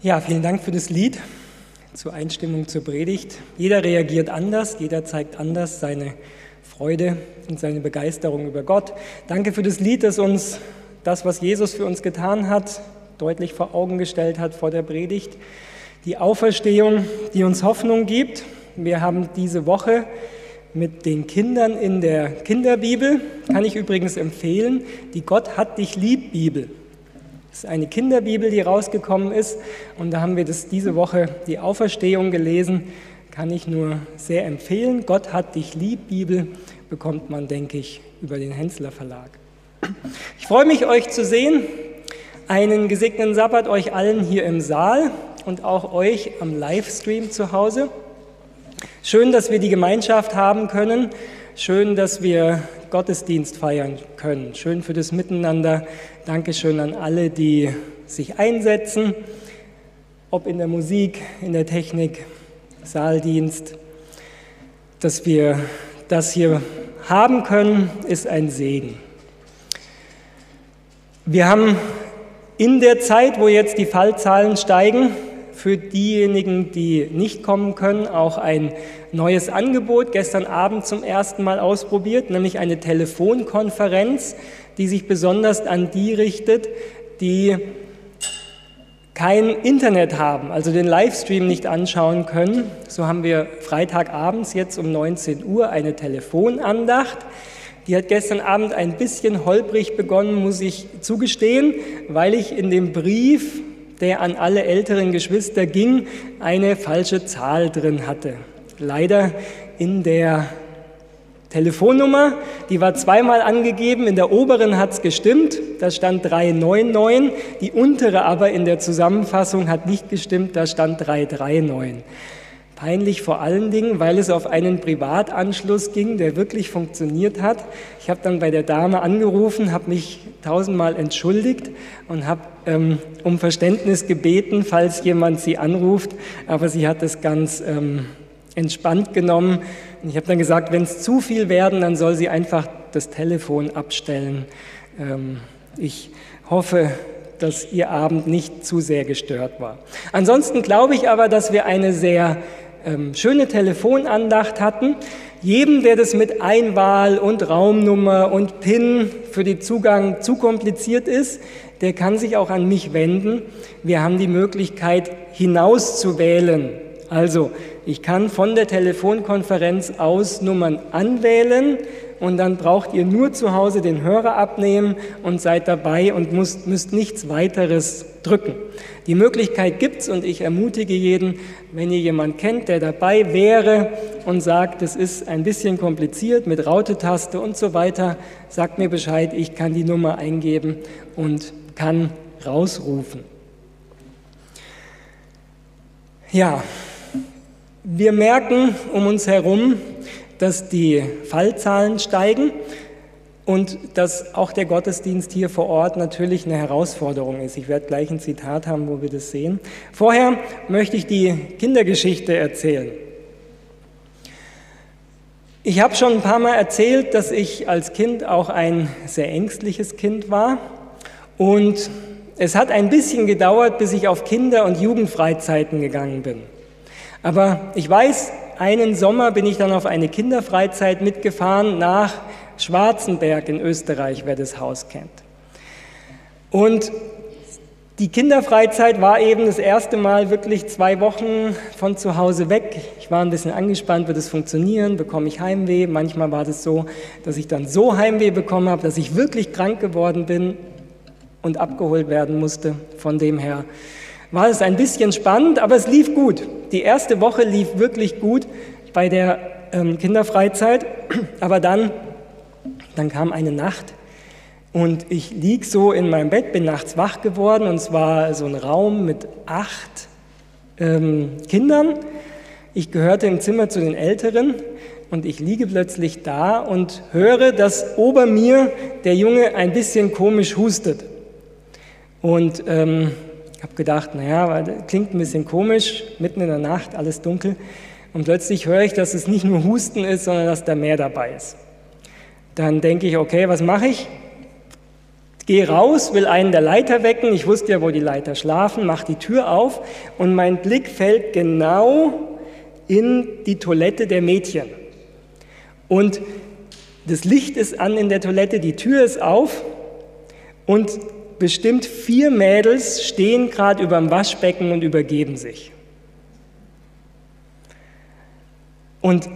Ja, vielen Dank für das Lied zur Einstimmung zur Predigt. Jeder reagiert anders, jeder zeigt anders seine Freude und seine Begeisterung über Gott. Danke für das Lied, das uns das, was Jesus für uns getan hat, deutlich vor Augen gestellt hat vor der Predigt. Die Auferstehung, die uns Hoffnung gibt. Wir haben diese Woche mit den Kindern in der Kinderbibel, kann ich übrigens empfehlen, die Gott hat dich lieb Bibel. Das ist eine Kinderbibel, die rausgekommen ist. Und da haben wir das diese Woche die Auferstehung gelesen. Kann ich nur sehr empfehlen. Gott hat dich lieb, Bibel, bekommt man, denke ich, über den Hensler Verlag. Ich freue mich, euch zu sehen. Einen gesegneten Sabbat euch allen hier im Saal und auch euch am Livestream zu Hause. Schön, dass wir die Gemeinschaft haben können. Schön, dass wir Gottesdienst feiern können. Schön für das Miteinander. Dankeschön an alle, die sich einsetzen, ob in der Musik, in der Technik, Saaldienst. Dass wir das hier haben können, ist ein Segen. Wir haben in der Zeit, wo jetzt die Fallzahlen steigen, für diejenigen, die nicht kommen können, auch ein neues Angebot gestern Abend zum ersten Mal ausprobiert, nämlich eine Telefonkonferenz, die sich besonders an die richtet, die kein Internet haben, also den Livestream nicht anschauen können. So haben wir Freitagabends jetzt um 19 Uhr eine Telefonandacht. Die hat gestern Abend ein bisschen holprig begonnen, muss ich zugestehen, weil ich in dem Brief der an alle älteren Geschwister ging, eine falsche Zahl drin hatte. Leider in der Telefonnummer, die war zweimal angegeben, in der oberen hat es gestimmt, da stand 399, die untere aber in der Zusammenfassung hat nicht gestimmt, da stand 339. Peinlich vor allen Dingen, weil es auf einen Privatanschluss ging, der wirklich funktioniert hat. Ich habe dann bei der Dame angerufen, habe mich tausendmal entschuldigt und habe ähm, um Verständnis gebeten, falls jemand sie anruft, aber sie hat es ganz ähm, entspannt genommen. Ich habe dann gesagt, wenn es zu viel werden, dann soll sie einfach das Telefon abstellen. Ähm, ich hoffe, dass Ihr Abend nicht zu sehr gestört war. Ansonsten glaube ich aber, dass wir eine sehr ähm, schöne Telefonandacht hatten. Jedem, der das mit Einwahl und Raumnummer und PIN für den Zugang zu kompliziert ist, der kann sich auch an mich wenden. Wir haben die Möglichkeit, hinauszuwählen. Also, ich kann von der Telefonkonferenz aus Nummern anwählen und dann braucht ihr nur zu Hause den Hörer abnehmen und seid dabei und müsst, müsst nichts weiteres drücken. Die Möglichkeit gibt es und ich ermutige jeden, wenn ihr jemanden kennt, der dabei wäre und sagt, es ist ein bisschen kompliziert mit Raute-Taste und so weiter, sagt mir Bescheid, ich kann die Nummer eingeben und kann rausrufen. Ja, wir merken um uns herum, dass die Fallzahlen steigen und dass auch der Gottesdienst hier vor Ort natürlich eine Herausforderung ist. Ich werde gleich ein Zitat haben, wo wir das sehen. Vorher möchte ich die Kindergeschichte erzählen. Ich habe schon ein paar Mal erzählt, dass ich als Kind auch ein sehr ängstliches Kind war und es hat ein bisschen gedauert, bis ich auf Kinder- und Jugendfreizeiten gegangen bin. Aber ich weiß, einen Sommer bin ich dann auf eine Kinderfreizeit mitgefahren nach Schwarzenberg in Österreich, wer das Haus kennt. Und die Kinderfreizeit war eben das erste Mal wirklich zwei Wochen von zu Hause weg. Ich war ein bisschen angespannt, wird es funktionieren, bekomme ich Heimweh. Manchmal war das so, dass ich dann so Heimweh bekommen habe, dass ich wirklich krank geworden bin und abgeholt werden musste. Von dem her war es ein bisschen spannend, aber es lief gut. Die erste Woche lief wirklich gut bei der ähm, Kinderfreizeit, aber dann, dann kam eine Nacht und ich lieg so in meinem Bett, bin nachts wach geworden und es war so ein Raum mit acht ähm, Kindern. Ich gehörte im Zimmer zu den Älteren und ich liege plötzlich da und höre, dass ober mir der Junge ein bisschen komisch hustet. Und ähm, ich habe gedacht, naja, klingt ein bisschen komisch, mitten in der Nacht, alles dunkel. Und plötzlich höre ich, dass es nicht nur Husten ist, sondern dass da mehr dabei ist. Dann denke ich, okay, was mache ich? gehe raus, will einen der Leiter wecken. Ich wusste ja, wo die Leiter schlafen, mache die Tür auf und mein Blick fällt genau in die Toilette der Mädchen. Und das Licht ist an in der Toilette, die Tür ist auf und bestimmt vier Mädels stehen gerade über dem Waschbecken und übergeben sich. Und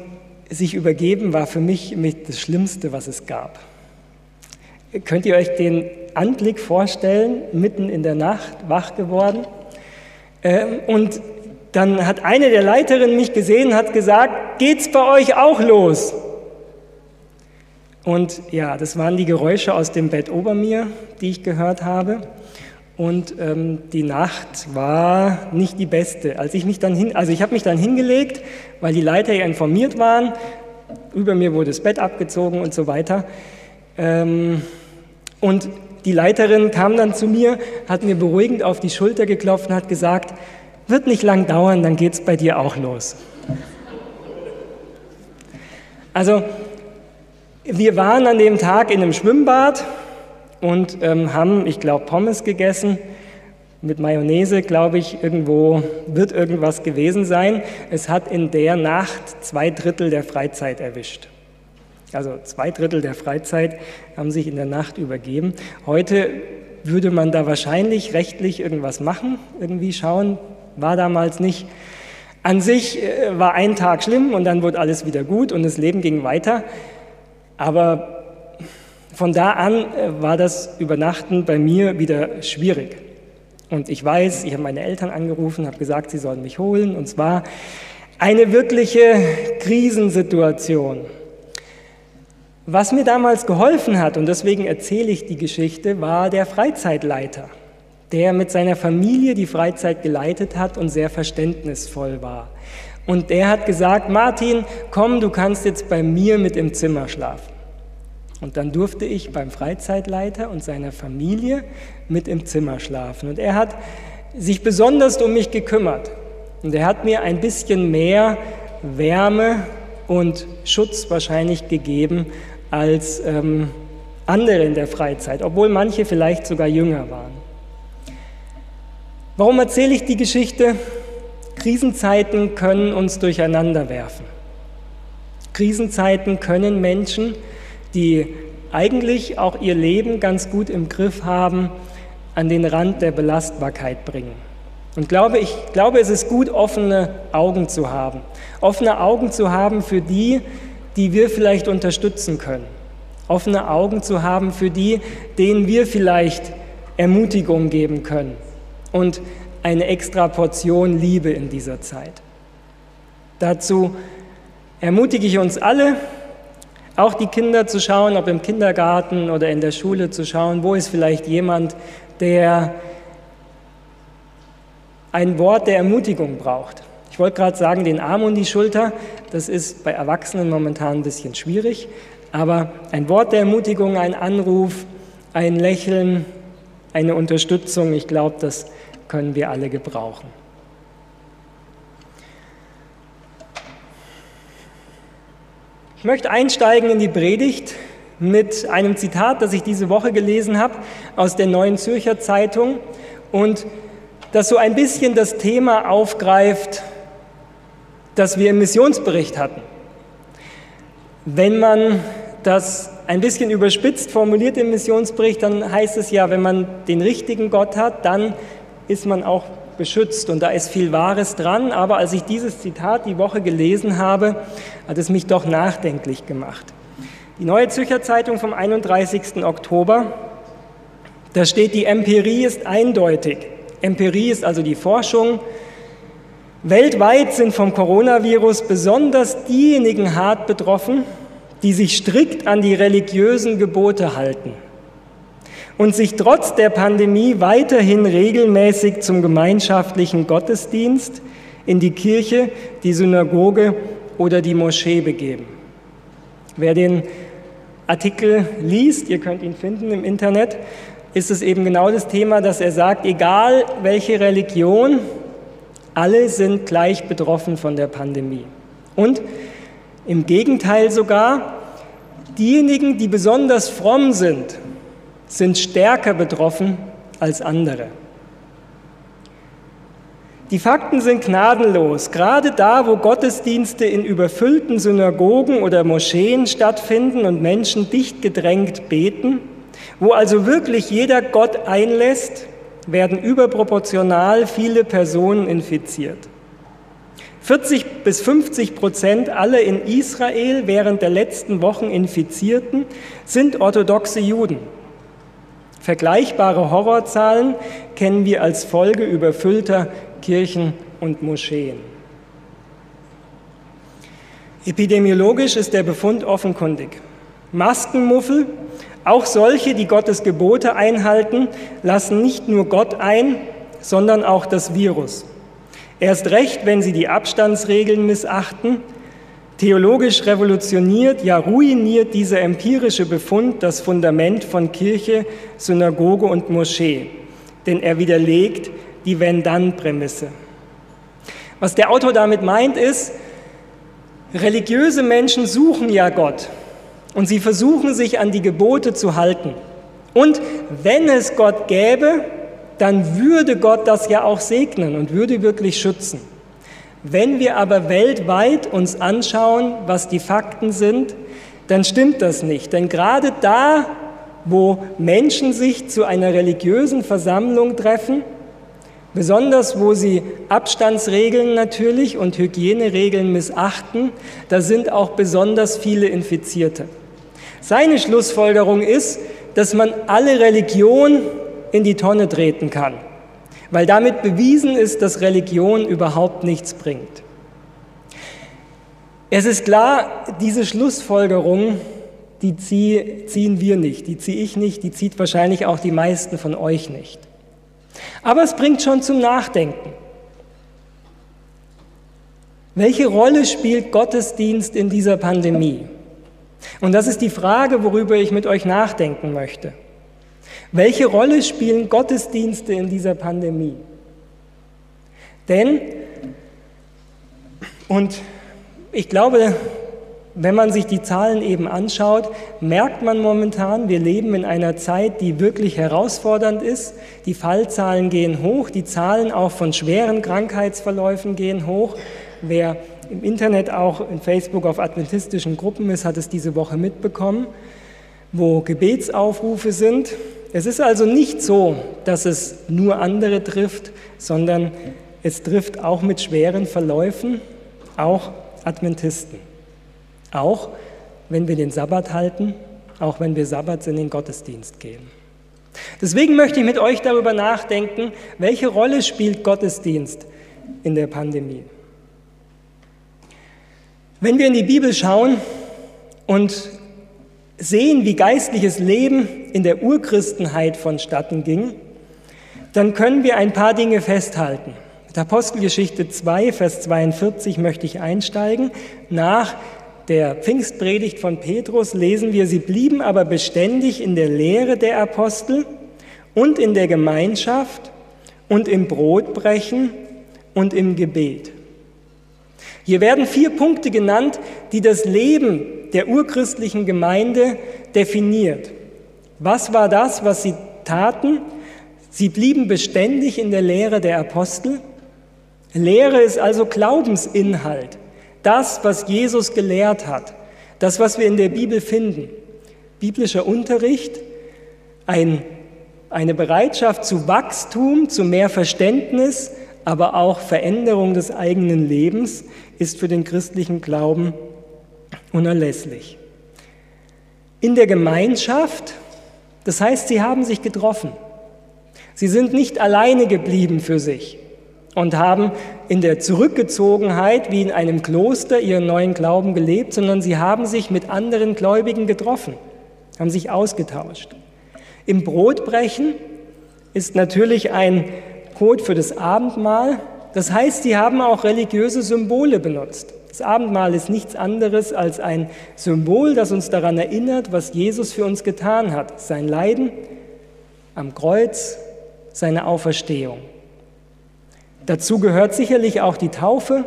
sich übergeben war für mich das Schlimmste, was es gab. Könnt ihr euch den Anblick vorstellen, mitten in der Nacht wach geworden? Ähm, und dann hat eine der Leiterinnen mich gesehen, hat gesagt, geht's bei euch auch los? Und ja, das waren die Geräusche aus dem Bett ober mir, die ich gehört habe. Und ähm, die Nacht war nicht die beste. Als ich mich dann hin, also ich habe mich dann hingelegt, weil die Leiter ja informiert waren. Über mir wurde das Bett abgezogen und so weiter. Ähm, und die Leiterin kam dann zu mir, hat mir beruhigend auf die Schulter geklopft und hat gesagt, wird nicht lang dauern, dann geht es bei dir auch los. Also wir waren an dem Tag in einem Schwimmbad und ähm, haben, ich glaube, Pommes gegessen. Mit Mayonnaise, glaube ich, irgendwo wird irgendwas gewesen sein. Es hat in der Nacht zwei Drittel der Freizeit erwischt. Also zwei Drittel der Freizeit haben sich in der Nacht übergeben. Heute würde man da wahrscheinlich rechtlich irgendwas machen, irgendwie schauen, war damals nicht. An sich äh, war ein Tag schlimm und dann wurde alles wieder gut und das Leben ging weiter. Aber von da an äh, war das Übernachten bei mir wieder schwierig. Und ich weiß, ich habe meine Eltern angerufen, habe gesagt, sie sollen mich holen. Und zwar eine wirkliche Krisensituation. Was mir damals geholfen hat, und deswegen erzähle ich die Geschichte, war der Freizeitleiter, der mit seiner Familie die Freizeit geleitet hat und sehr verständnisvoll war. Und der hat gesagt, Martin, komm, du kannst jetzt bei mir mit im Zimmer schlafen. Und dann durfte ich beim Freizeitleiter und seiner Familie mit im Zimmer schlafen. Und er hat sich besonders um mich gekümmert. Und er hat mir ein bisschen mehr Wärme und Schutz wahrscheinlich gegeben als ähm, andere in der Freizeit, obwohl manche vielleicht sogar jünger waren. Warum erzähle ich die Geschichte? Krisenzeiten können uns durcheinander werfen. Krisenzeiten können Menschen die eigentlich auch ihr Leben ganz gut im Griff haben, an den Rand der Belastbarkeit bringen. Und glaube, ich glaube, es ist gut, offene Augen zu haben. Offene Augen zu haben für die, die wir vielleicht unterstützen können. Offene Augen zu haben für die, denen wir vielleicht Ermutigung geben können. Und eine extra Portion Liebe in dieser Zeit. Dazu ermutige ich uns alle, auch die Kinder zu schauen, ob im Kindergarten oder in der Schule zu schauen, wo ist vielleicht jemand, der ein Wort der Ermutigung braucht. Ich wollte gerade sagen, den Arm und die Schulter, das ist bei Erwachsenen momentan ein bisschen schwierig, aber ein Wort der Ermutigung, ein Anruf, ein Lächeln, eine Unterstützung, ich glaube, das können wir alle gebrauchen. Ich möchte einsteigen in die Predigt mit einem Zitat, das ich diese Woche gelesen habe aus der Neuen Zürcher Zeitung und das so ein bisschen das Thema aufgreift, das wir im Missionsbericht hatten. Wenn man das ein bisschen überspitzt formuliert im Missionsbericht, dann heißt es ja, wenn man den richtigen Gott hat, dann ist man auch beschützt und da ist viel Wahres dran, aber als ich dieses Zitat die Woche gelesen habe, hat es mich doch nachdenklich gemacht. Die Neue Zürcher Zeitung vom 31. Oktober, da steht, die Empirie ist eindeutig. Empirie ist also die Forschung. Weltweit sind vom Coronavirus besonders diejenigen hart betroffen, die sich strikt an die religiösen Gebote halten und sich trotz der Pandemie weiterhin regelmäßig zum gemeinschaftlichen Gottesdienst in die Kirche, die Synagoge oder die Moschee begeben. Wer den Artikel liest, ihr könnt ihn finden im Internet, ist es eben genau das Thema, dass er sagt, egal welche Religion, alle sind gleich betroffen von der Pandemie. Und im Gegenteil sogar, diejenigen, die besonders fromm sind, sind stärker betroffen als andere. Die Fakten sind gnadenlos. Gerade da, wo Gottesdienste in überfüllten Synagogen oder Moscheen stattfinden und Menschen dicht gedrängt beten, wo also wirklich jeder Gott einlässt, werden überproportional viele Personen infiziert. 40 bis 50 Prozent aller in Israel während der letzten Wochen Infizierten sind orthodoxe Juden. Vergleichbare Horrorzahlen kennen wir als Folge überfüllter Kirchen und Moscheen. Epidemiologisch ist der Befund offenkundig. Maskenmuffel, auch solche, die Gottes Gebote einhalten, lassen nicht nur Gott ein, sondern auch das Virus. Erst recht, wenn sie die Abstandsregeln missachten. Theologisch revolutioniert, ja ruiniert dieser empirische Befund das Fundament von Kirche, Synagoge und Moschee, denn er widerlegt die Wenn-Dann-Prämisse. Was der Autor damit meint, ist, religiöse Menschen suchen ja Gott und sie versuchen sich an die Gebote zu halten. Und wenn es Gott gäbe, dann würde Gott das ja auch segnen und würde wirklich schützen. Wenn wir aber weltweit uns anschauen, was die Fakten sind, dann stimmt das nicht. Denn gerade da, wo Menschen sich zu einer religiösen Versammlung treffen, besonders wo sie Abstandsregeln natürlich und Hygieneregeln missachten, da sind auch besonders viele Infizierte. Seine Schlussfolgerung ist, dass man alle Religion in die Tonne treten kann, weil damit bewiesen ist, dass Religion überhaupt nichts bringt. Es ist klar, diese Schlussfolgerung, die ziehen wir nicht, die ziehe ich nicht, die zieht wahrscheinlich auch die meisten von euch nicht. Aber es bringt schon zum Nachdenken. Welche Rolle spielt Gottesdienst in dieser Pandemie? Und das ist die Frage, worüber ich mit euch nachdenken möchte. Welche Rolle spielen Gottesdienste in dieser Pandemie? Denn, und ich glaube, wenn man sich die Zahlen eben anschaut, merkt man momentan, wir leben in einer Zeit, die wirklich herausfordernd ist. Die Fallzahlen gehen hoch, die Zahlen auch von schweren Krankheitsverläufen gehen hoch. Wer im Internet auch in Facebook auf adventistischen Gruppen ist, hat es diese Woche mitbekommen, wo Gebetsaufrufe sind. Es ist also nicht so, dass es nur andere trifft, sondern es trifft auch mit schweren Verläufen auch Adventisten. Auch wenn wir den Sabbat halten, auch wenn wir Sabbats in den Gottesdienst gehen. Deswegen möchte ich mit euch darüber nachdenken, welche Rolle spielt Gottesdienst in der Pandemie. Wenn wir in die Bibel schauen und sehen, wie geistliches Leben in der Urchristenheit vonstatten ging, dann können wir ein paar Dinge festhalten. Mit Apostelgeschichte 2, Vers 42 möchte ich einsteigen. Nach der Pfingstpredigt von Petrus lesen wir, sie blieben aber beständig in der Lehre der Apostel und in der Gemeinschaft und im Brotbrechen und im Gebet. Hier werden vier Punkte genannt, die das Leben der urchristlichen Gemeinde definiert. Was war das, was sie taten? Sie blieben beständig in der Lehre der Apostel. Lehre ist also Glaubensinhalt, das, was Jesus gelehrt hat, das, was wir in der Bibel finden. Biblischer Unterricht, ein, eine Bereitschaft zu Wachstum, zu mehr Verständnis, aber auch Veränderung des eigenen Lebens ist für den christlichen Glauben unerlässlich. In der Gemeinschaft, das heißt, sie haben sich getroffen. Sie sind nicht alleine geblieben für sich und haben in der Zurückgezogenheit wie in einem Kloster ihren neuen Glauben gelebt, sondern sie haben sich mit anderen Gläubigen getroffen, haben sich ausgetauscht. Im Brotbrechen ist natürlich ein Code für das Abendmahl. Das heißt, sie haben auch religiöse Symbole benutzt. Das Abendmahl ist nichts anderes als ein Symbol, das uns daran erinnert, was Jesus für uns getan hat. Sein Leiden am Kreuz, seine Auferstehung. Dazu gehört sicherlich auch die Taufe,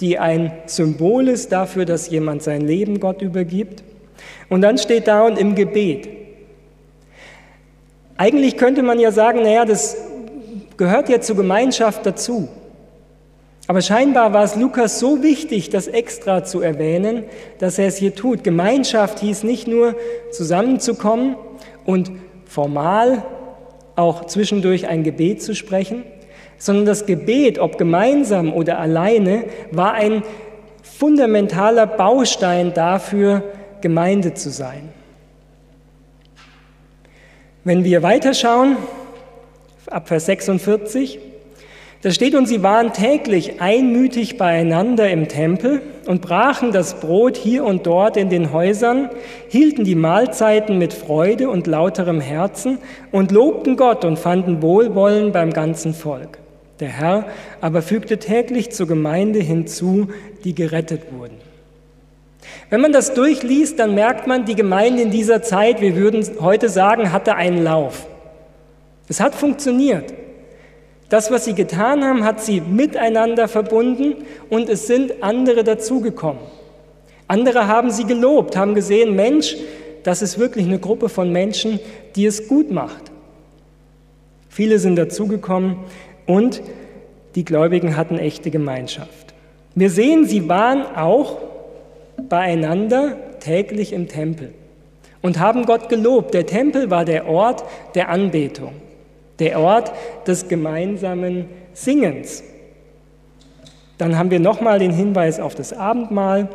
die ein Symbol ist dafür, dass jemand sein Leben Gott übergibt. Und dann steht da und im Gebet. Eigentlich könnte man ja sagen, naja, das gehört ja zur Gemeinschaft dazu. Aber scheinbar war es Lukas so wichtig, das extra zu erwähnen, dass er es hier tut. Gemeinschaft hieß nicht nur zusammenzukommen und formal auch zwischendurch ein Gebet zu sprechen, sondern das Gebet, ob gemeinsam oder alleine, war ein fundamentaler Baustein dafür, Gemeinde zu sein. Wenn wir weiterschauen, ab Vers 46, da steht, und sie waren täglich einmütig beieinander im Tempel und brachen das Brot hier und dort in den Häusern, hielten die Mahlzeiten mit Freude und lauterem Herzen und lobten Gott und fanden Wohlwollen beim ganzen Volk. Der Herr aber fügte täglich zur Gemeinde hinzu, die gerettet wurden. Wenn man das durchliest, dann merkt man, die Gemeinde in dieser Zeit, wir würden heute sagen, hatte einen Lauf. Es hat funktioniert. Das, was sie getan haben, hat sie miteinander verbunden und es sind andere dazugekommen. Andere haben sie gelobt, haben gesehen, Mensch, das ist wirklich eine Gruppe von Menschen, die es gut macht. Viele sind dazugekommen und die Gläubigen hatten echte Gemeinschaft. Wir sehen, sie waren auch beieinander täglich im Tempel und haben Gott gelobt. Der Tempel war der Ort der Anbetung, der Ort des gemeinsamen Singens. Dann haben wir nochmal den Hinweis auf das Abendmahl.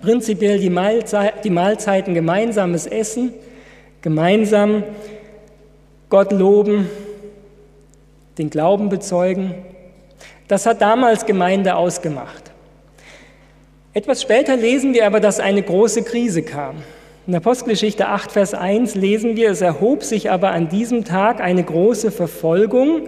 Prinzipiell die, Mahlzeit, die Mahlzeiten gemeinsames Essen, gemeinsam Gott loben, den Glauben bezeugen. Das hat damals Gemeinde ausgemacht. Etwas später lesen wir aber, dass eine große Krise kam. In Apostelgeschichte 8, Vers 1 lesen wir, es erhob sich aber an diesem Tag eine große Verfolgung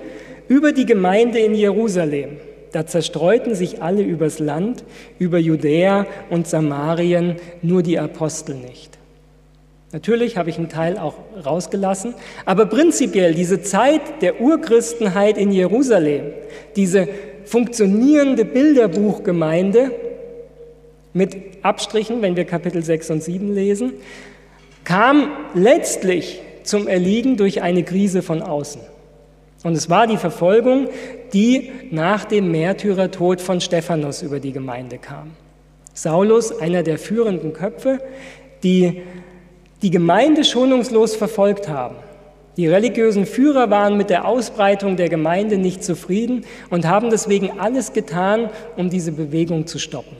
über die Gemeinde in Jerusalem. Da zerstreuten sich alle übers Land, über Judäa und Samarien, nur die Apostel nicht. Natürlich habe ich einen Teil auch rausgelassen, aber prinzipiell diese Zeit der Urchristenheit in Jerusalem, diese funktionierende Bilderbuchgemeinde, mit Abstrichen, wenn wir Kapitel 6 und 7 lesen, kam letztlich zum Erliegen durch eine Krise von außen. Und es war die Verfolgung, die nach dem Märtyrertod von Stephanus über die Gemeinde kam. Saulus, einer der führenden Köpfe, die die Gemeinde schonungslos verfolgt haben. Die religiösen Führer waren mit der Ausbreitung der Gemeinde nicht zufrieden und haben deswegen alles getan, um diese Bewegung zu stoppen.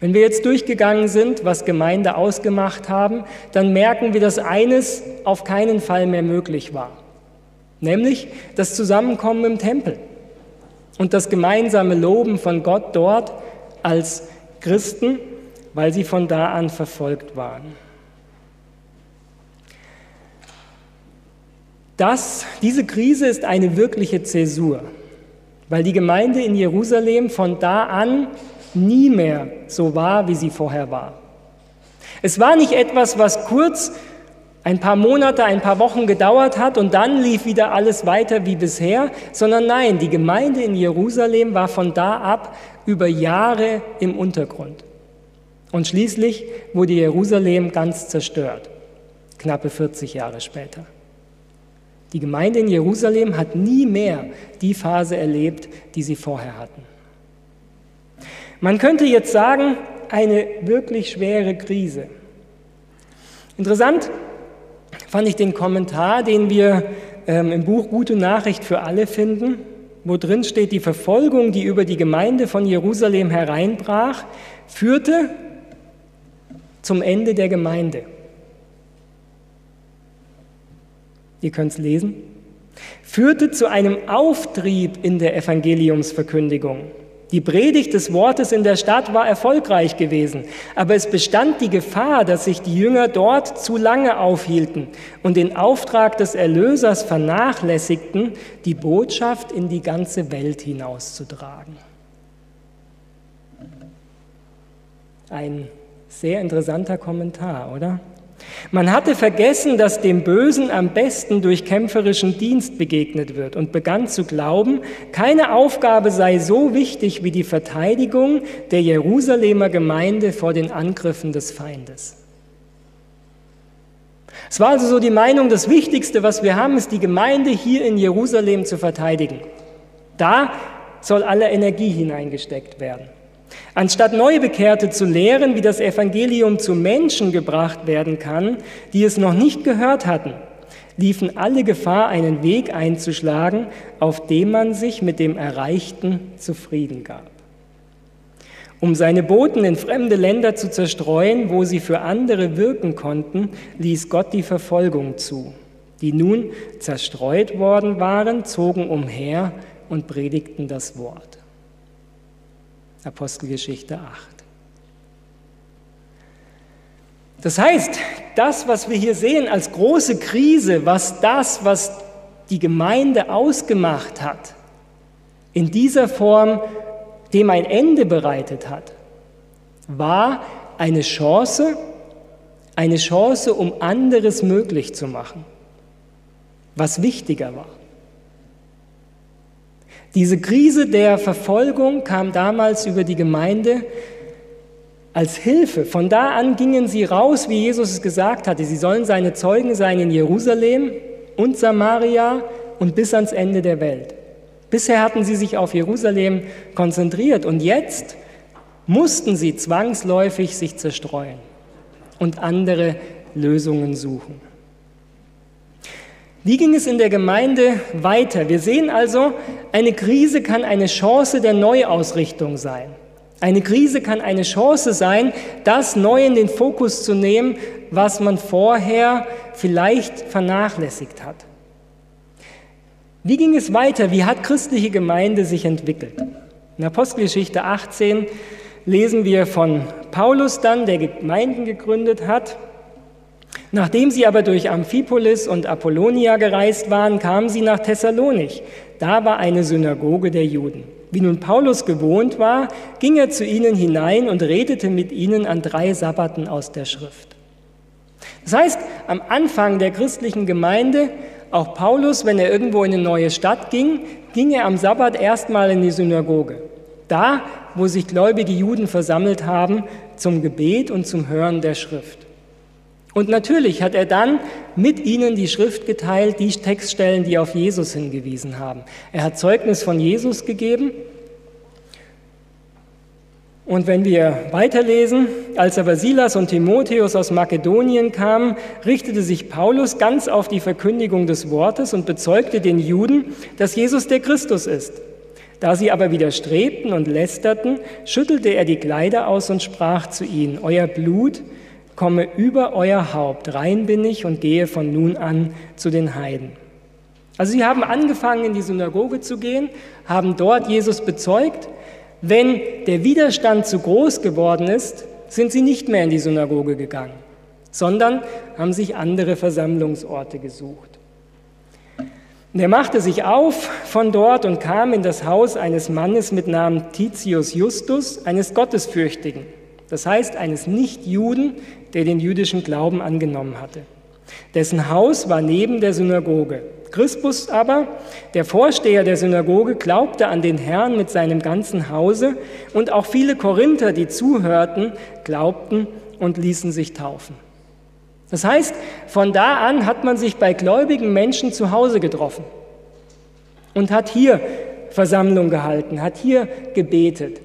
Wenn wir jetzt durchgegangen sind, was Gemeinde ausgemacht haben, dann merken wir, dass eines auf keinen Fall mehr möglich war, nämlich das Zusammenkommen im Tempel und das gemeinsame Loben von Gott dort als Christen, weil sie von da an verfolgt waren. Das, diese Krise ist eine wirkliche Zäsur, weil die Gemeinde in Jerusalem von da an nie mehr so war, wie sie vorher war. Es war nicht etwas, was kurz ein paar Monate, ein paar Wochen gedauert hat und dann lief wieder alles weiter wie bisher, sondern nein, die Gemeinde in Jerusalem war von da ab über Jahre im Untergrund. Und schließlich wurde Jerusalem ganz zerstört, knappe 40 Jahre später. Die Gemeinde in Jerusalem hat nie mehr die Phase erlebt, die sie vorher hatten. Man könnte jetzt sagen, eine wirklich schwere Krise. Interessant fand ich den Kommentar, den wir ähm, im Buch Gute Nachricht für alle finden, wo drin steht, die Verfolgung, die über die Gemeinde von Jerusalem hereinbrach, führte zum Ende der Gemeinde. Ihr könnt es lesen. Führte zu einem Auftrieb in der Evangeliumsverkündigung. Die Predigt des Wortes in der Stadt war erfolgreich gewesen, aber es bestand die Gefahr, dass sich die Jünger dort zu lange aufhielten und den Auftrag des Erlösers vernachlässigten, die Botschaft in die ganze Welt hinauszutragen. Ein sehr interessanter Kommentar, oder? Man hatte vergessen, dass dem Bösen am besten durch kämpferischen Dienst begegnet wird und begann zu glauben, keine Aufgabe sei so wichtig wie die Verteidigung der Jerusalemer Gemeinde vor den Angriffen des Feindes. Es war also so die Meinung, das Wichtigste, was wir haben, ist die Gemeinde hier in Jerusalem zu verteidigen. Da soll alle Energie hineingesteckt werden. Anstatt Neubekehrte zu lehren, wie das Evangelium zu Menschen gebracht werden kann, die es noch nicht gehört hatten, liefen alle Gefahr, einen Weg einzuschlagen, auf dem man sich mit dem Erreichten zufrieden gab. Um seine Boten in fremde Länder zu zerstreuen, wo sie für andere wirken konnten, ließ Gott die Verfolgung zu. Die nun zerstreut worden waren, zogen umher und predigten das Wort. Apostelgeschichte 8. Das heißt, das, was wir hier sehen als große Krise, was das, was die Gemeinde ausgemacht hat, in dieser Form dem ein Ende bereitet hat, war eine Chance, eine Chance, um anderes möglich zu machen, was wichtiger war. Diese Krise der Verfolgung kam damals über die Gemeinde als Hilfe. Von da an gingen sie raus, wie Jesus es gesagt hatte. Sie sollen seine Zeugen sein in Jerusalem und Samaria und bis ans Ende der Welt. Bisher hatten sie sich auf Jerusalem konzentriert und jetzt mussten sie zwangsläufig sich zerstreuen und andere Lösungen suchen. Wie ging es in der Gemeinde weiter? Wir sehen also, eine Krise kann eine Chance der Neuausrichtung sein. Eine Krise kann eine Chance sein, das neu in den Fokus zu nehmen, was man vorher vielleicht vernachlässigt hat. Wie ging es weiter? Wie hat christliche Gemeinde sich entwickelt? In Apostelgeschichte 18 lesen wir von Paulus dann, der Gemeinden gegründet hat Nachdem sie aber durch Amphipolis und Apollonia gereist waren, kamen sie nach Thessalonich. Da war eine Synagoge der Juden. Wie nun Paulus gewohnt war, ging er zu ihnen hinein und redete mit ihnen an drei Sabbaten aus der Schrift. Das heißt, am Anfang der christlichen Gemeinde, auch Paulus, wenn er irgendwo in eine neue Stadt ging, ging er am Sabbat erstmal in die Synagoge. Da, wo sich gläubige Juden versammelt haben zum Gebet und zum Hören der Schrift. Und natürlich hat er dann mit ihnen die Schrift geteilt, die Textstellen, die auf Jesus hingewiesen haben. Er hat Zeugnis von Jesus gegeben. Und wenn wir weiterlesen, als aber Silas und Timotheus aus Makedonien kamen, richtete sich Paulus ganz auf die Verkündigung des Wortes und bezeugte den Juden, dass Jesus der Christus ist. Da sie aber widerstrebten und lästerten, schüttelte er die Kleider aus und sprach zu ihnen, Euer Blut komme über euer Haupt, rein bin ich und gehe von nun an zu den Heiden. Also sie haben angefangen, in die Synagoge zu gehen, haben dort Jesus bezeugt. Wenn der Widerstand zu groß geworden ist, sind sie nicht mehr in die Synagoge gegangen, sondern haben sich andere Versammlungsorte gesucht. Und er machte sich auf von dort und kam in das Haus eines Mannes mit Namen Titius Justus, eines Gottesfürchtigen das heißt eines Nichtjuden, der den jüdischen Glauben angenommen hatte. Dessen Haus war neben der Synagoge. Crispus aber, der Vorsteher der Synagoge, glaubte an den Herrn mit seinem ganzen Hause und auch viele Korinther, die zuhörten, glaubten und ließen sich taufen. Das heißt, von da an hat man sich bei gläubigen Menschen zu Hause getroffen und hat hier Versammlung gehalten, hat hier gebetet.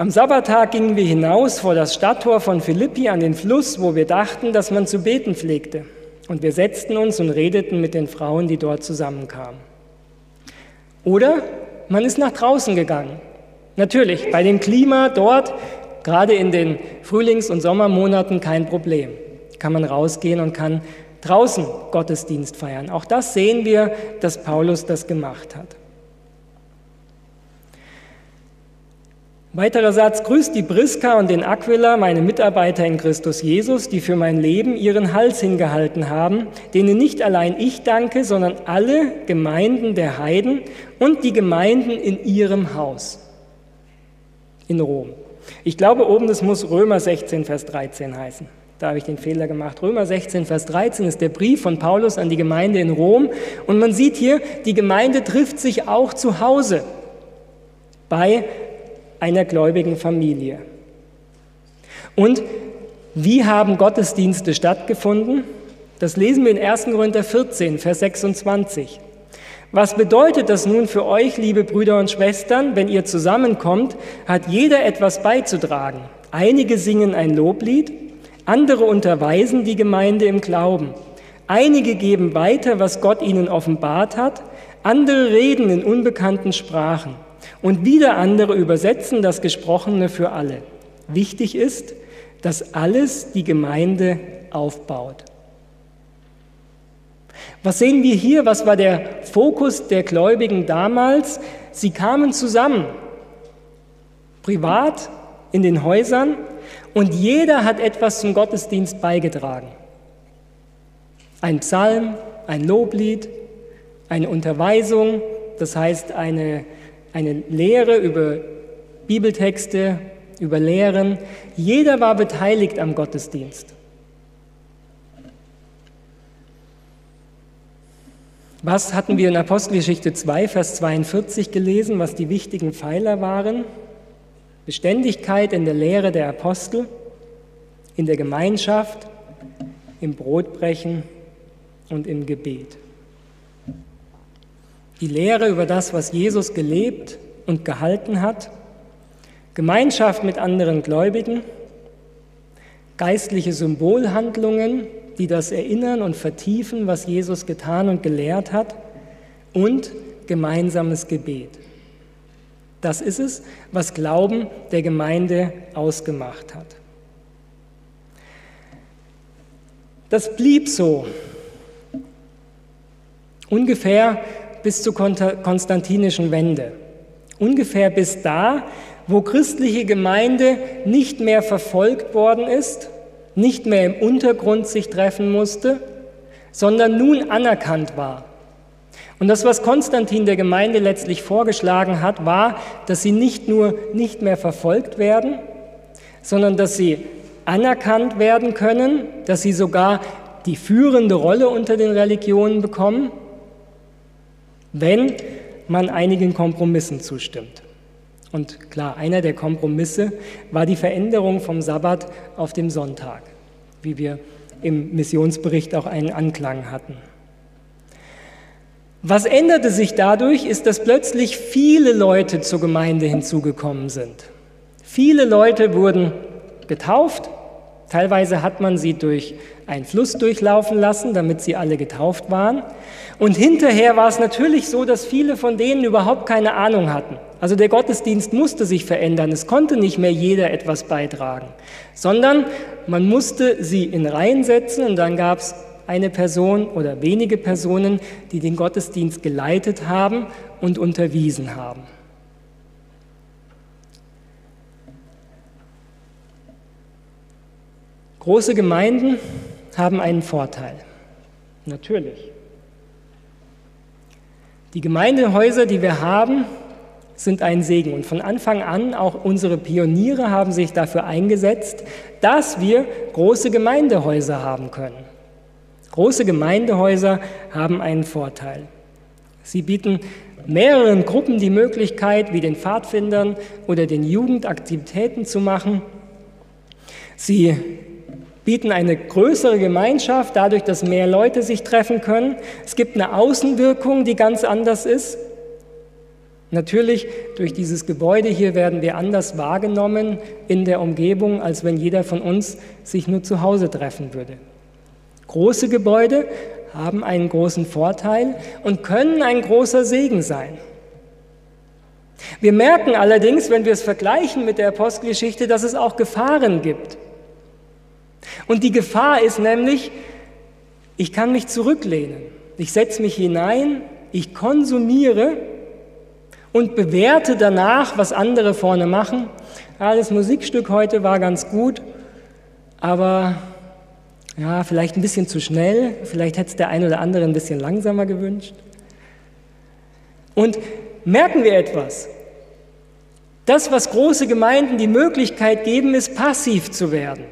Am Sabbattag gingen wir hinaus vor das Stadttor von Philippi an den Fluss, wo wir dachten, dass man zu beten pflegte. Und wir setzten uns und redeten mit den Frauen, die dort zusammenkamen. Oder man ist nach draußen gegangen. Natürlich, bei dem Klima dort, gerade in den Frühlings- und Sommermonaten, kein Problem. Kann man rausgehen und kann draußen Gottesdienst feiern. Auch das sehen wir, dass Paulus das gemacht hat. Weiterer Satz, grüßt die Briska und den Aquila, meine Mitarbeiter in Christus Jesus, die für mein Leben ihren Hals hingehalten haben, denen nicht allein ich danke, sondern alle Gemeinden der Heiden und die Gemeinden in ihrem Haus in Rom. Ich glaube oben, das muss Römer 16, Vers 13 heißen. Da habe ich den Fehler gemacht. Römer 16, Vers 13 ist der Brief von Paulus an die Gemeinde in Rom. Und man sieht hier, die Gemeinde trifft sich auch zu Hause bei einer gläubigen Familie. Und Wie haben Gottesdienste stattgefunden? Das lesen wir in 1. Korinther 14, Vers 26. Was bedeutet das nun für euch, liebe Brüder und Schwestern, wenn ihr zusammenkommt, hat jeder etwas beizutragen. Einige singen ein Loblied, andere unterweisen die Gemeinde im Glauben. Einige geben weiter, was Gott ihnen offenbart hat, andere reden in unbekannten Sprachen und wieder andere übersetzen das Gesprochene für alle. Wichtig ist, dass alles die Gemeinde aufbaut. Was sehen wir hier? Was war der Fokus der Gläubigen damals? Sie kamen zusammen, privat in den Häusern, und jeder hat etwas zum Gottesdienst beigetragen. Ein Psalm, ein Loblied, eine Unterweisung, das heißt eine, eine Lehre über Bibeltexte, über Lehren. Jeder war beteiligt am Gottesdienst. Was hatten wir in Apostelgeschichte 2, Vers 42 gelesen, was die wichtigen Pfeiler waren? Beständigkeit in der Lehre der Apostel, in der Gemeinschaft, im Brotbrechen und im Gebet. Die Lehre über das, was Jesus gelebt und gehalten hat, Gemeinschaft mit anderen Gläubigen, geistliche Symbolhandlungen, die das erinnern und vertiefen, was Jesus getan und gelehrt hat, und gemeinsames Gebet. Das ist es, was Glauben der Gemeinde ausgemacht hat. Das blieb so ungefähr bis zur konstantinischen Wende. Ungefähr bis da, wo christliche Gemeinde nicht mehr verfolgt worden ist nicht mehr im Untergrund sich treffen musste, sondern nun anerkannt war. Und das, was Konstantin der Gemeinde letztlich vorgeschlagen hat, war, dass sie nicht nur nicht mehr verfolgt werden, sondern dass sie anerkannt werden können, dass sie sogar die führende Rolle unter den Religionen bekommen, wenn man einigen Kompromissen zustimmt. Und klar, einer der Kompromisse war die Veränderung vom Sabbat auf den Sonntag, wie wir im Missionsbericht auch einen Anklang hatten. Was änderte sich dadurch, ist, dass plötzlich viele Leute zur Gemeinde hinzugekommen sind. Viele Leute wurden getauft, teilweise hat man sie durch einen Fluss durchlaufen lassen, damit sie alle getauft waren. Und hinterher war es natürlich so, dass viele von denen überhaupt keine Ahnung hatten. Also der Gottesdienst musste sich verändern. Es konnte nicht mehr jeder etwas beitragen, sondern man musste sie in Reihen setzen und dann gab es eine Person oder wenige Personen, die den Gottesdienst geleitet haben und unterwiesen haben. Große Gemeinden haben einen Vorteil. Natürlich. Die Gemeindehäuser, die wir haben, sind ein Segen. Und von Anfang an, auch unsere Pioniere haben sich dafür eingesetzt, dass wir große Gemeindehäuser haben können. Große Gemeindehäuser haben einen Vorteil. Sie bieten mehreren Gruppen die Möglichkeit, wie den Pfadfindern oder den Jugendaktivitäten zu machen. Sie bieten eine größere Gemeinschaft, dadurch, dass mehr Leute sich treffen können. Es gibt eine Außenwirkung, die ganz anders ist. Natürlich, durch dieses Gebäude hier werden wir anders wahrgenommen in der Umgebung, als wenn jeder von uns sich nur zu Hause treffen würde. Große Gebäude haben einen großen Vorteil und können ein großer Segen sein. Wir merken allerdings, wenn wir es vergleichen mit der Apostelgeschichte, dass es auch Gefahren gibt. Und die Gefahr ist nämlich, ich kann mich zurücklehnen. Ich setze mich hinein, ich konsumiere und bewerte danach, was andere vorne machen. Ja, das Musikstück heute war ganz gut, aber ja, vielleicht ein bisschen zu schnell, vielleicht hätte es der eine oder andere ein bisschen langsamer gewünscht. Und merken wir etwas. Das, was große Gemeinden die Möglichkeit geben, ist passiv zu werden.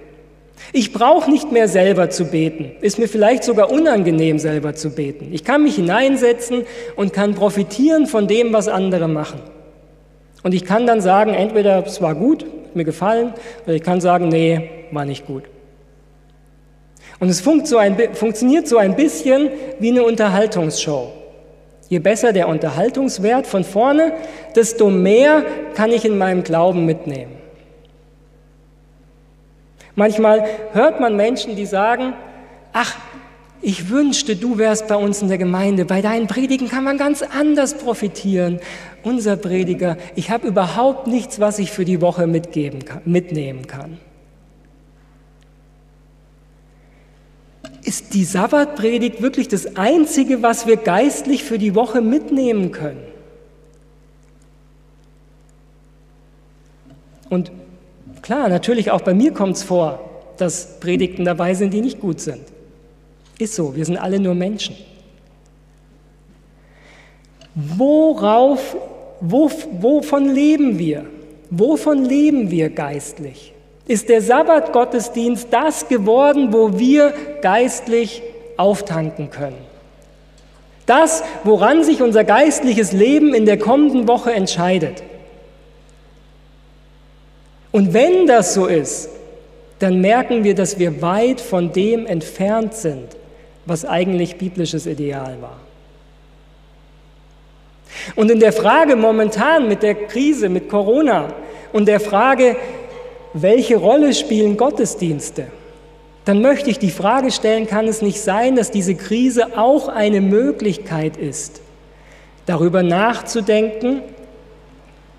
Ich brauche nicht mehr selber zu beten. Ist mir vielleicht sogar unangenehm, selber zu beten. Ich kann mich hineinsetzen und kann profitieren von dem, was andere machen. Und ich kann dann sagen, entweder es war gut, mir gefallen, oder ich kann sagen, nee, war nicht gut. Und es funktioniert so ein bisschen wie eine Unterhaltungsshow. Je besser der Unterhaltungswert von vorne, desto mehr kann ich in meinem Glauben mitnehmen. Manchmal hört man Menschen, die sagen, ach, ich wünschte, du wärst bei uns in der Gemeinde. Bei deinen Predigen kann man ganz anders profitieren. Unser Prediger, ich habe überhaupt nichts, was ich für die Woche mitgeben kann, mitnehmen kann. Ist die Sabbatpredigt wirklich das Einzige, was wir geistlich für die Woche mitnehmen können? Und klar, natürlich auch bei mir kommt es vor, dass Predigten dabei sind, die nicht gut sind. Ist so, wir sind alle nur Menschen. Worauf, wo, wovon leben wir? Wovon leben wir geistlich? ist der Sabbatgottesdienst das geworden, wo wir geistlich auftanken können. Das, woran sich unser geistliches Leben in der kommenden Woche entscheidet. Und wenn das so ist, dann merken wir, dass wir weit von dem entfernt sind, was eigentlich biblisches Ideal war. Und in der Frage momentan mit der Krise, mit Corona und der Frage, welche Rolle spielen Gottesdienste? Dann möchte ich die Frage stellen, kann es nicht sein, dass diese Krise auch eine Möglichkeit ist, darüber nachzudenken,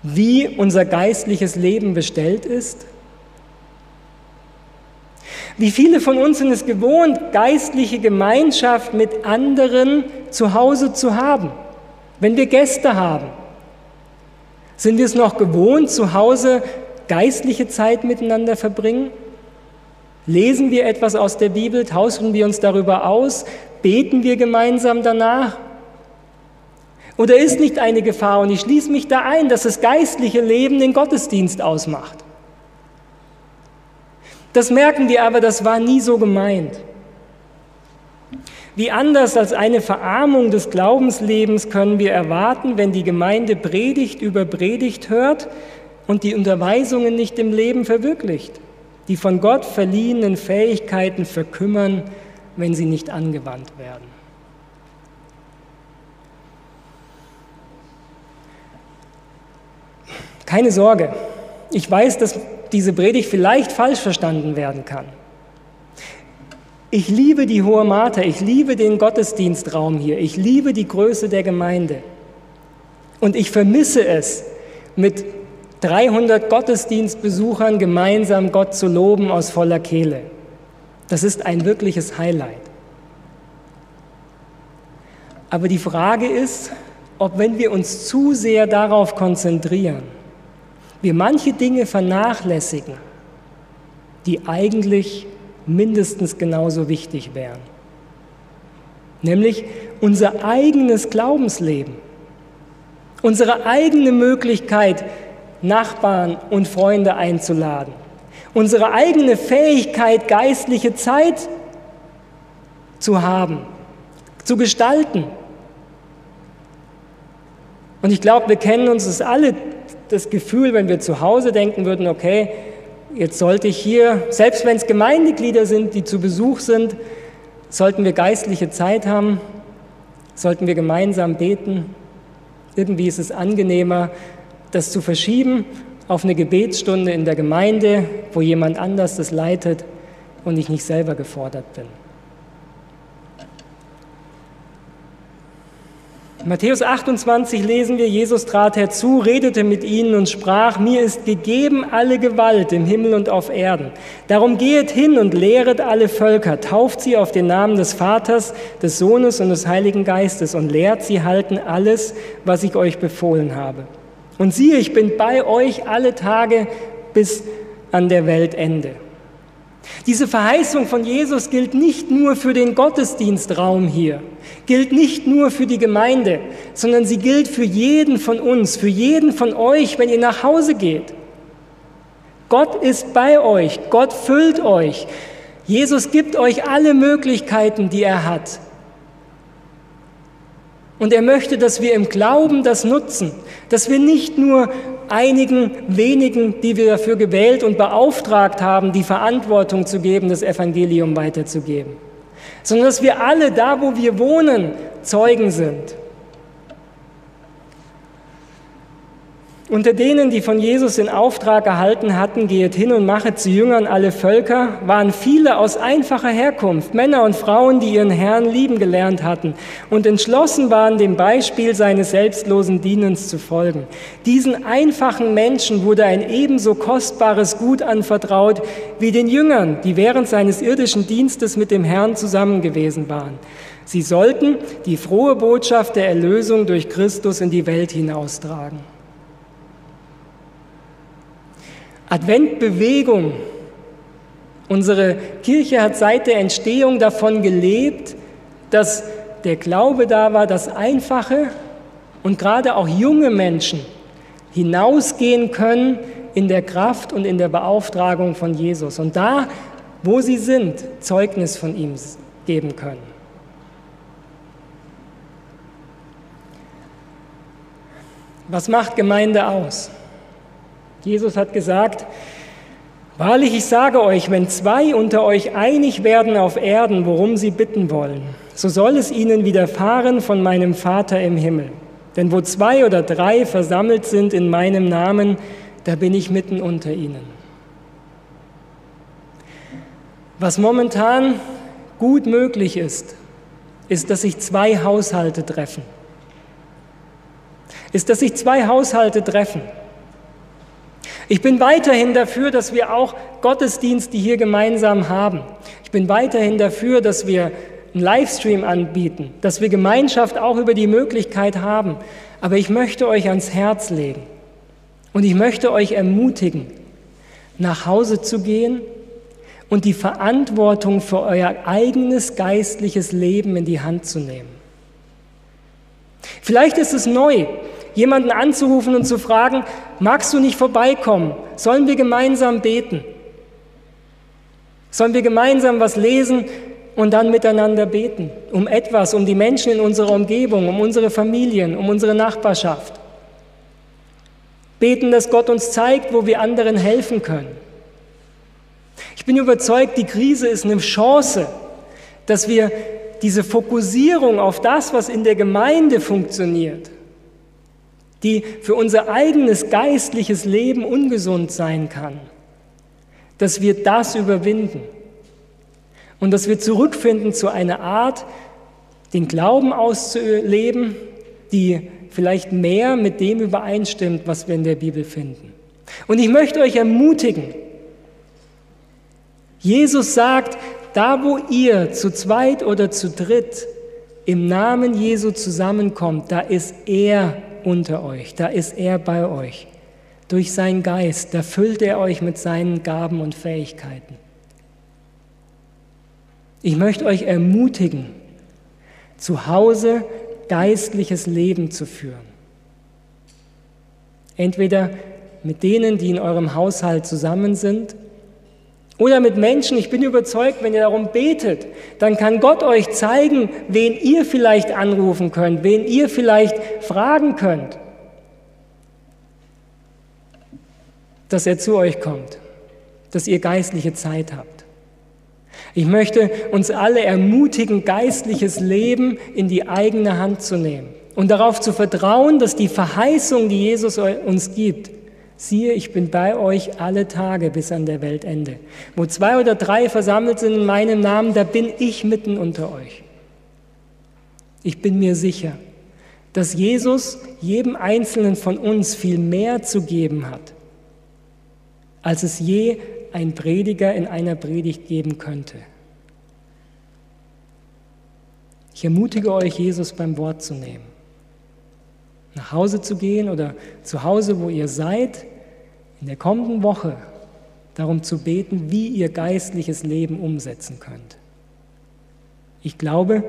wie unser geistliches Leben bestellt ist? Wie viele von uns sind es gewohnt, geistliche Gemeinschaft mit anderen zu Hause zu haben, wenn wir Gäste haben? Sind wir es noch gewohnt, zu Hause geistliche Zeit miteinander verbringen? Lesen wir etwas aus der Bibel? Tauschen wir uns darüber aus? Beten wir gemeinsam danach? Oder ist nicht eine Gefahr, und ich schließe mich da ein, dass das geistliche Leben den Gottesdienst ausmacht? Das merken wir aber, das war nie so gemeint. Wie anders als eine Verarmung des Glaubenslebens können wir erwarten, wenn die Gemeinde Predigt über Predigt hört, und die Unterweisungen nicht im Leben verwirklicht, die von Gott verliehenen Fähigkeiten verkümmern, wenn sie nicht angewandt werden. Keine Sorge, ich weiß, dass diese Predigt vielleicht falsch verstanden werden kann. Ich liebe die Hohe Mater, ich liebe den Gottesdienstraum hier, ich liebe die Größe der Gemeinde. Und ich vermisse es, mit 300 Gottesdienstbesuchern gemeinsam Gott zu loben aus voller Kehle. Das ist ein wirkliches Highlight. Aber die Frage ist, ob wenn wir uns zu sehr darauf konzentrieren, wir manche Dinge vernachlässigen, die eigentlich mindestens genauso wichtig wären. Nämlich unser eigenes Glaubensleben, unsere eigene Möglichkeit, Nachbarn und Freunde einzuladen. Unsere eigene Fähigkeit, geistliche Zeit zu haben, zu gestalten. Und ich glaube, wir kennen uns das alle, das Gefühl, wenn wir zu Hause denken würden, okay, jetzt sollte ich hier, selbst wenn es Gemeindeglieder sind, die zu Besuch sind, sollten wir geistliche Zeit haben, sollten wir gemeinsam beten. Irgendwie ist es angenehmer, das zu verschieben auf eine Gebetsstunde in der Gemeinde, wo jemand anders das leitet und ich nicht selber gefordert bin. In Matthäus 28 lesen wir, Jesus trat herzu, redete mit ihnen und sprach, mir ist gegeben alle Gewalt im Himmel und auf Erden. Darum gehet hin und lehret alle Völker, tauft sie auf den Namen des Vaters, des Sohnes und des Heiligen Geistes und lehrt sie halten alles, was ich euch befohlen habe. Und siehe, ich bin bei euch alle Tage bis an der Weltende. Diese Verheißung von Jesus gilt nicht nur für den Gottesdienstraum hier, gilt nicht nur für die Gemeinde, sondern sie gilt für jeden von uns, für jeden von euch, wenn ihr nach Hause geht. Gott ist bei euch, Gott füllt euch. Jesus gibt euch alle Möglichkeiten, die er hat. Und er möchte, dass wir im Glauben das nutzen, dass wir nicht nur einigen wenigen, die wir dafür gewählt und beauftragt haben, die Verantwortung zu geben, das Evangelium weiterzugeben, sondern dass wir alle da, wo wir wohnen, Zeugen sind. Unter denen, die von Jesus den Auftrag erhalten hatten, geht hin und machet zu Jüngern alle Völker, waren viele aus einfacher Herkunft, Männer und Frauen, die ihren Herrn lieben gelernt hatten und entschlossen waren, dem Beispiel seines selbstlosen Dienens zu folgen. Diesen einfachen Menschen wurde ein ebenso kostbares Gut anvertraut wie den Jüngern, die während seines irdischen Dienstes mit dem Herrn zusammen gewesen waren. Sie sollten die frohe Botschaft der Erlösung durch Christus in die Welt hinaustragen. Adventbewegung. Unsere Kirche hat seit der Entstehung davon gelebt, dass der Glaube da war, dass einfache und gerade auch junge Menschen hinausgehen können in der Kraft und in der Beauftragung von Jesus und da, wo sie sind, Zeugnis von ihm geben können. Was macht Gemeinde aus? Jesus hat gesagt, Wahrlich, ich sage euch, wenn zwei unter euch einig werden auf Erden, worum sie bitten wollen, so soll es ihnen widerfahren von meinem Vater im Himmel. Denn wo zwei oder drei versammelt sind in meinem Namen, da bin ich mitten unter ihnen. Was momentan gut möglich ist, ist, dass sich zwei Haushalte treffen. Ist, dass sich zwei Haushalte treffen. Ich bin weiterhin dafür, dass wir auch Gottesdienste hier gemeinsam haben. Ich bin weiterhin dafür, dass wir einen Livestream anbieten, dass wir Gemeinschaft auch über die Möglichkeit haben. Aber ich möchte euch ans Herz legen und ich möchte euch ermutigen, nach Hause zu gehen und die Verantwortung für euer eigenes geistliches Leben in die Hand zu nehmen. Vielleicht ist es neu, jemanden anzurufen und zu fragen, magst du nicht vorbeikommen? Sollen wir gemeinsam beten? Sollen wir gemeinsam was lesen und dann miteinander beten? Um etwas, um die Menschen in unserer Umgebung, um unsere Familien, um unsere Nachbarschaft. Beten, dass Gott uns zeigt, wo wir anderen helfen können. Ich bin überzeugt, die Krise ist eine Chance, dass wir diese Fokussierung auf das, was in der Gemeinde funktioniert, die für unser eigenes geistliches Leben ungesund sein kann, dass wir das überwinden und dass wir zurückfinden zu einer Art, den Glauben auszuleben, die vielleicht mehr mit dem übereinstimmt, was wir in der Bibel finden. Und ich möchte euch ermutigen, Jesus sagt, da wo ihr zu zweit oder zu dritt im Namen Jesu zusammenkommt, da ist er unter euch, da ist er bei euch. Durch seinen Geist, da füllt er euch mit seinen Gaben und Fähigkeiten. Ich möchte euch ermutigen, zu Hause geistliches Leben zu führen. Entweder mit denen, die in eurem Haushalt zusammen sind, oder mit Menschen, ich bin überzeugt, wenn ihr darum betet, dann kann Gott euch zeigen, wen ihr vielleicht anrufen könnt, wen ihr vielleicht fragen könnt, dass er zu euch kommt, dass ihr geistliche Zeit habt. Ich möchte uns alle ermutigen, geistliches Leben in die eigene Hand zu nehmen und darauf zu vertrauen, dass die Verheißung, die Jesus uns gibt, Siehe, ich bin bei euch alle Tage bis an der Weltende. Wo zwei oder drei versammelt sind in meinem Namen, da bin ich mitten unter euch. Ich bin mir sicher, dass Jesus jedem Einzelnen von uns viel mehr zu geben hat, als es je ein Prediger in einer Predigt geben könnte. Ich ermutige euch, Jesus beim Wort zu nehmen nach Hause zu gehen oder zu Hause, wo ihr seid, in der kommenden Woche darum zu beten, wie ihr geistliches Leben umsetzen könnt. Ich glaube,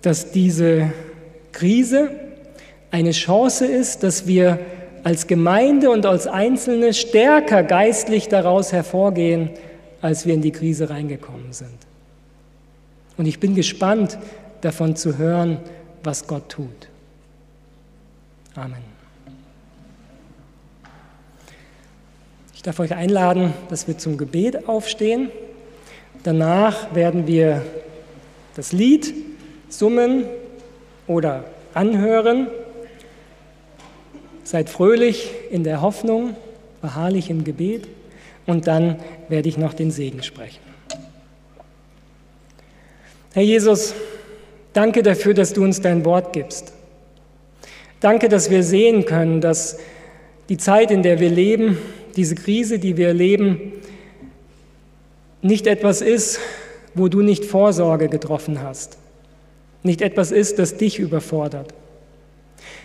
dass diese Krise eine Chance ist, dass wir als Gemeinde und als Einzelne stärker geistlich daraus hervorgehen, als wir in die Krise reingekommen sind. Und ich bin gespannt davon zu hören, was Gott tut. Amen. darf euch einladen, dass wir zum Gebet aufstehen. Danach werden wir das Lied summen oder anhören. Seid fröhlich in der Hoffnung, beharrlich im Gebet und dann werde ich noch den Segen sprechen. Herr Jesus, danke dafür, dass du uns dein Wort gibst. Danke, dass wir sehen können, dass die Zeit, in der wir leben, diese Krise, die wir erleben, nicht etwas ist, wo du nicht Vorsorge getroffen hast, nicht etwas ist, das dich überfordert.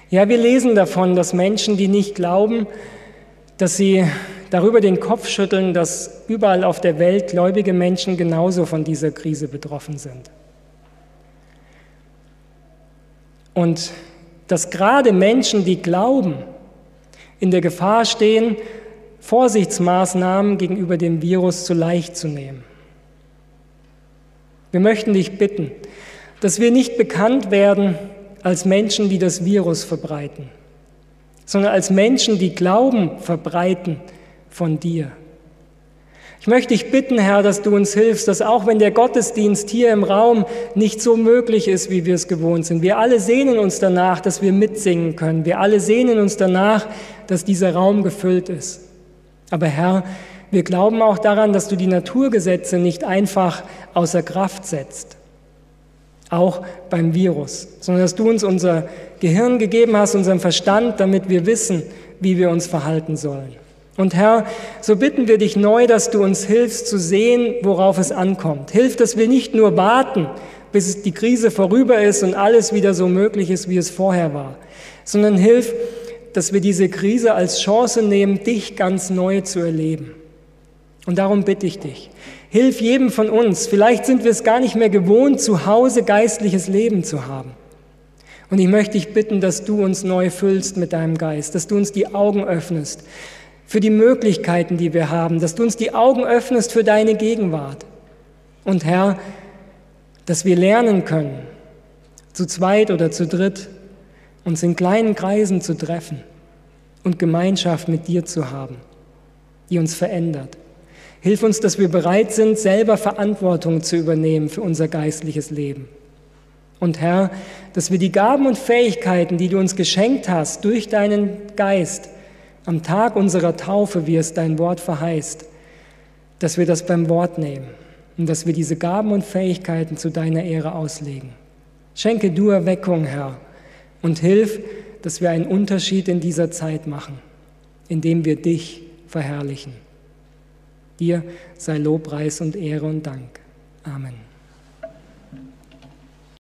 Ja, wir lesen davon, dass Menschen, die nicht glauben, dass sie darüber den Kopf schütteln, dass überall auf der Welt gläubige Menschen genauso von dieser Krise betroffen sind. Und dass gerade Menschen, die glauben, in der Gefahr stehen, Vorsichtsmaßnahmen gegenüber dem Virus zu leicht zu nehmen. Wir möchten dich bitten, dass wir nicht bekannt werden als Menschen, die das Virus verbreiten, sondern als Menschen, die Glauben verbreiten von dir. Ich möchte dich bitten, Herr, dass du uns hilfst, dass auch wenn der Gottesdienst hier im Raum nicht so möglich ist, wie wir es gewohnt sind, wir alle sehnen uns danach, dass wir mitsingen können. Wir alle sehnen uns danach, dass dieser Raum gefüllt ist. Aber Herr, wir glauben auch daran, dass du die Naturgesetze nicht einfach außer Kraft setzt, auch beim Virus, sondern dass du uns unser Gehirn gegeben hast, unseren Verstand, damit wir wissen, wie wir uns verhalten sollen. Und Herr, so bitten wir dich neu, dass du uns hilfst zu sehen, worauf es ankommt. Hilf, dass wir nicht nur warten, bis die Krise vorüber ist und alles wieder so möglich ist, wie es vorher war, sondern hilf, dass wir diese Krise als Chance nehmen, dich ganz neu zu erleben. Und darum bitte ich dich, hilf jedem von uns. Vielleicht sind wir es gar nicht mehr gewohnt, zu Hause geistliches Leben zu haben. Und ich möchte dich bitten, dass du uns neu füllst mit deinem Geist, dass du uns die Augen öffnest, für die Möglichkeiten, die wir haben, dass du uns die Augen öffnest für deine Gegenwart. Und Herr, dass wir lernen können, zu zweit oder zu dritt uns in kleinen Kreisen zu treffen und Gemeinschaft mit dir zu haben, die uns verändert. Hilf uns, dass wir bereit sind, selber Verantwortung zu übernehmen für unser geistliches Leben. Und Herr, dass wir die Gaben und Fähigkeiten, die du uns geschenkt hast, durch deinen Geist, am Tag unserer Taufe, wie es dein Wort verheißt, dass wir das beim Wort nehmen und dass wir diese Gaben und Fähigkeiten zu deiner Ehre auslegen. Schenke du Erweckung, Herr, und hilf, dass wir einen Unterschied in dieser Zeit machen, indem wir dich verherrlichen. Dir sei Lobpreis und Ehre und Dank. Amen.